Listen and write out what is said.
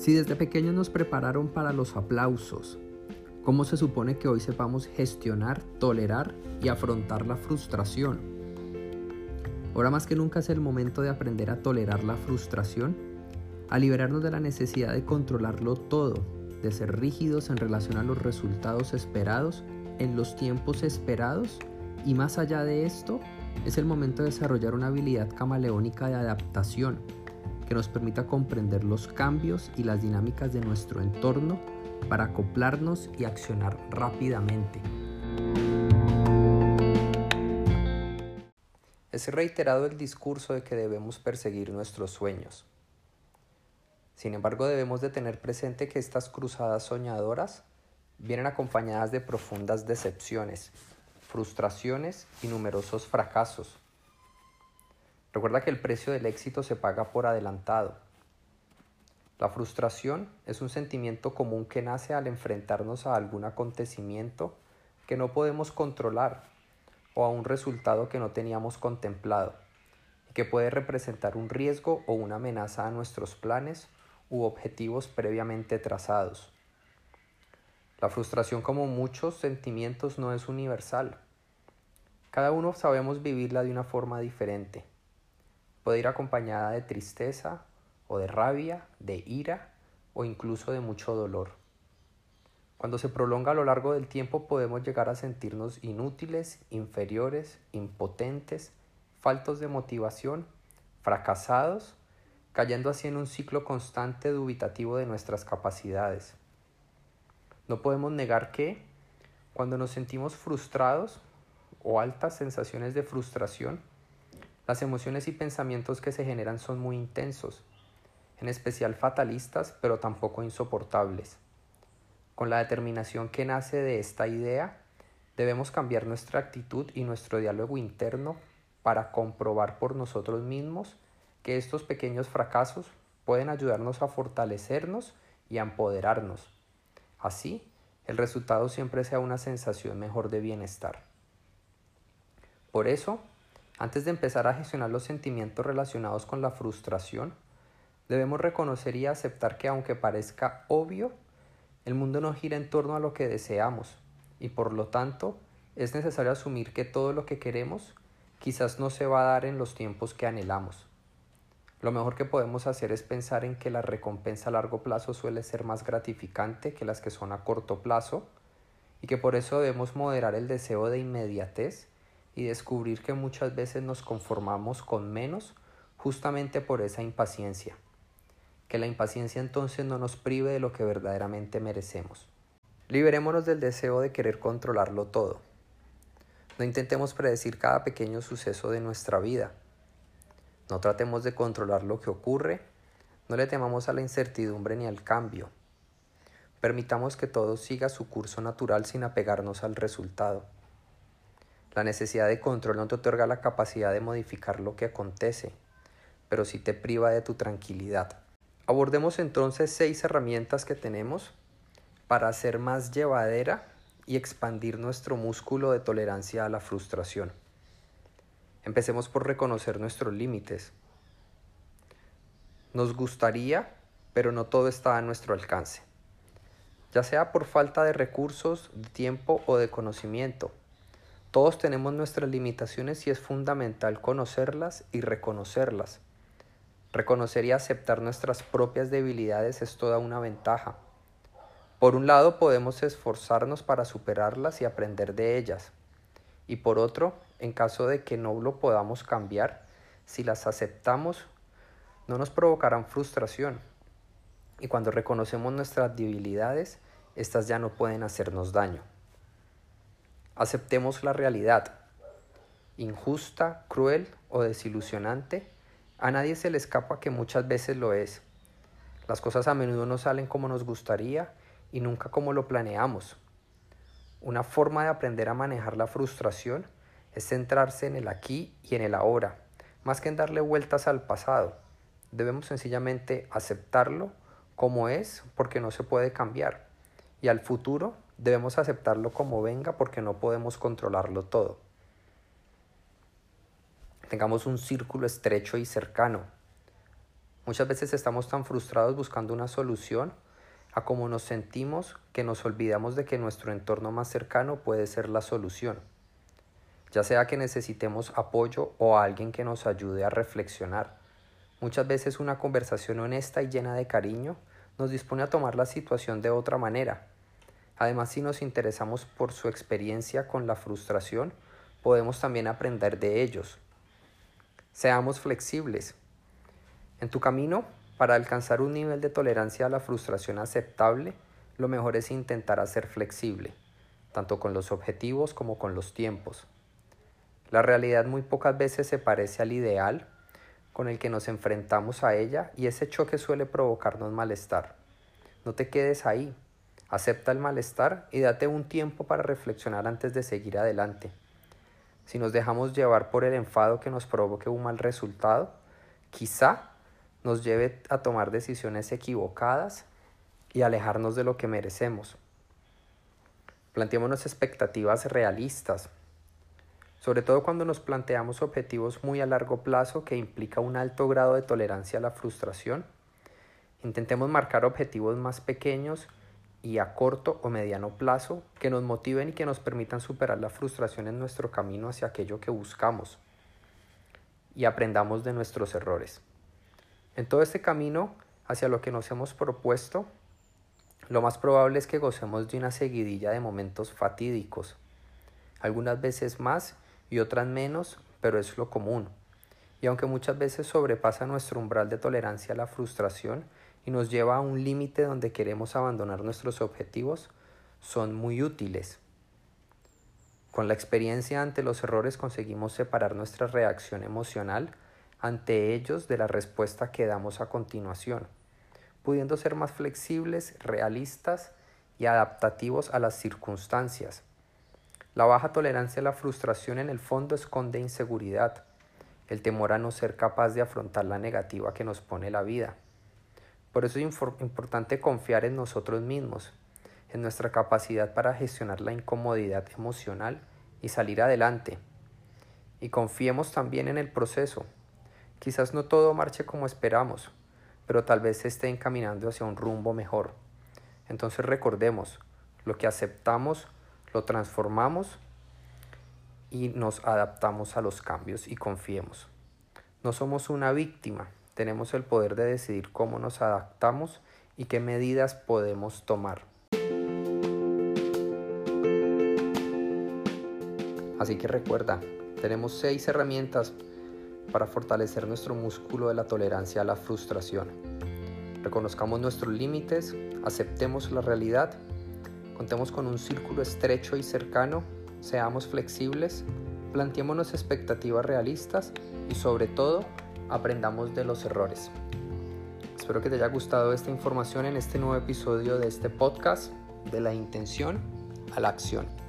Si desde pequeños nos prepararon para los aplausos, ¿cómo se supone que hoy sepamos gestionar, tolerar y afrontar la frustración? Ahora más que nunca es el momento de aprender a tolerar la frustración, a liberarnos de la necesidad de controlarlo todo, de ser rígidos en relación a los resultados esperados en los tiempos esperados y más allá de esto, es el momento de desarrollar una habilidad camaleónica de adaptación que nos permita comprender los cambios y las dinámicas de nuestro entorno para acoplarnos y accionar rápidamente. Es reiterado el discurso de que debemos perseguir nuestros sueños. Sin embargo, debemos de tener presente que estas cruzadas soñadoras vienen acompañadas de profundas decepciones, frustraciones y numerosos fracasos Recuerda que el precio del éxito se paga por adelantado. La frustración es un sentimiento común que nace al enfrentarnos a algún acontecimiento que no podemos controlar o a un resultado que no teníamos contemplado y que puede representar un riesgo o una amenaza a nuestros planes u objetivos previamente trazados. La frustración como muchos sentimientos no es universal. Cada uno sabemos vivirla de una forma diferente. Puede ir acompañada de tristeza o de rabia, de ira o incluso de mucho dolor. Cuando se prolonga a lo largo del tiempo podemos llegar a sentirnos inútiles, inferiores, impotentes, faltos de motivación, fracasados, cayendo así en un ciclo constante dubitativo de nuestras capacidades. No podemos negar que, cuando nos sentimos frustrados o altas sensaciones de frustración, las emociones y pensamientos que se generan son muy intensos, en especial fatalistas, pero tampoco insoportables. Con la determinación que nace de esta idea, debemos cambiar nuestra actitud y nuestro diálogo interno para comprobar por nosotros mismos que estos pequeños fracasos pueden ayudarnos a fortalecernos y a empoderarnos. Así, el resultado siempre sea una sensación mejor de bienestar. Por eso, antes de empezar a gestionar los sentimientos relacionados con la frustración, debemos reconocer y aceptar que aunque parezca obvio, el mundo no gira en torno a lo que deseamos y por lo tanto es necesario asumir que todo lo que queremos quizás no se va a dar en los tiempos que anhelamos. Lo mejor que podemos hacer es pensar en que la recompensa a largo plazo suele ser más gratificante que las que son a corto plazo y que por eso debemos moderar el deseo de inmediatez y descubrir que muchas veces nos conformamos con menos justamente por esa impaciencia. Que la impaciencia entonces no nos prive de lo que verdaderamente merecemos. Liberémonos del deseo de querer controlarlo todo. No intentemos predecir cada pequeño suceso de nuestra vida. No tratemos de controlar lo que ocurre. No le temamos a la incertidumbre ni al cambio. Permitamos que todo siga su curso natural sin apegarnos al resultado. La necesidad de control no te otorga la capacidad de modificar lo que acontece, pero sí te priva de tu tranquilidad. Abordemos entonces seis herramientas que tenemos para hacer más llevadera y expandir nuestro músculo de tolerancia a la frustración. Empecemos por reconocer nuestros límites. Nos gustaría, pero no todo está a nuestro alcance, ya sea por falta de recursos, de tiempo o de conocimiento. Todos tenemos nuestras limitaciones y es fundamental conocerlas y reconocerlas. Reconocer y aceptar nuestras propias debilidades es toda una ventaja. Por un lado podemos esforzarnos para superarlas y aprender de ellas. Y por otro, en caso de que no lo podamos cambiar, si las aceptamos, no nos provocarán frustración. Y cuando reconocemos nuestras debilidades, estas ya no pueden hacernos daño. Aceptemos la realidad. Injusta, cruel o desilusionante, a nadie se le escapa que muchas veces lo es. Las cosas a menudo no salen como nos gustaría y nunca como lo planeamos. Una forma de aprender a manejar la frustración es centrarse en el aquí y en el ahora, más que en darle vueltas al pasado. Debemos sencillamente aceptarlo como es porque no se puede cambiar y al futuro debemos aceptarlo como venga porque no podemos controlarlo todo. Tengamos un círculo estrecho y cercano. Muchas veces estamos tan frustrados buscando una solución a como nos sentimos que nos olvidamos de que nuestro entorno más cercano puede ser la solución. Ya sea que necesitemos apoyo o alguien que nos ayude a reflexionar. Muchas veces una conversación honesta y llena de cariño nos dispone a tomar la situación de otra manera. Además, si nos interesamos por su experiencia con la frustración, podemos también aprender de ellos. Seamos flexibles. En tu camino, para alcanzar un nivel de tolerancia a la frustración aceptable, lo mejor es intentar ser flexible, tanto con los objetivos como con los tiempos. La realidad muy pocas veces se parece al ideal con el que nos enfrentamos a ella y ese choque suele provocarnos malestar. No te quedes ahí, acepta el malestar y date un tiempo para reflexionar antes de seguir adelante. Si nos dejamos llevar por el enfado que nos provoque un mal resultado, quizá nos lleve a tomar decisiones equivocadas y alejarnos de lo que merecemos. Planteémonos expectativas realistas, sobre todo cuando nos planteamos objetivos muy a largo plazo que implica un alto grado de tolerancia a la frustración. Intentemos marcar objetivos más pequeños y a corto o mediano plazo que nos motiven y que nos permitan superar la frustración en nuestro camino hacia aquello que buscamos y aprendamos de nuestros errores. En todo este camino hacia lo que nos hemos propuesto, lo más probable es que gocemos de una seguidilla de momentos fatídicos, algunas veces más y otras menos, pero es lo común. Y aunque muchas veces sobrepasa nuestro umbral de tolerancia a la frustración, y nos lleva a un límite donde queremos abandonar nuestros objetivos son muy útiles. Con la experiencia ante los errores conseguimos separar nuestra reacción emocional ante ellos de la respuesta que damos a continuación, pudiendo ser más flexibles, realistas y adaptativos a las circunstancias. La baja tolerancia a la frustración en el fondo esconde inseguridad, el temor a no ser capaz de afrontar la negativa que nos pone la vida. Por eso es importante confiar en nosotros mismos, en nuestra capacidad para gestionar la incomodidad emocional y salir adelante. Y confiemos también en el proceso. Quizás no todo marche como esperamos, pero tal vez se esté encaminando hacia un rumbo mejor. Entonces recordemos, lo que aceptamos, lo transformamos y nos adaptamos a los cambios y confiemos. No somos una víctima, tenemos el poder de decidir cómo nos adaptamos y qué medidas podemos tomar. Así que recuerda, tenemos seis herramientas para fortalecer nuestro músculo de la tolerancia a la frustración. Reconozcamos nuestros límites, aceptemos la realidad, contemos con un círculo estrecho y cercano, seamos flexibles, planteémonos expectativas realistas y sobre todo aprendamos de los errores. Espero que te haya gustado esta información en este nuevo episodio de este podcast de la intención a la acción.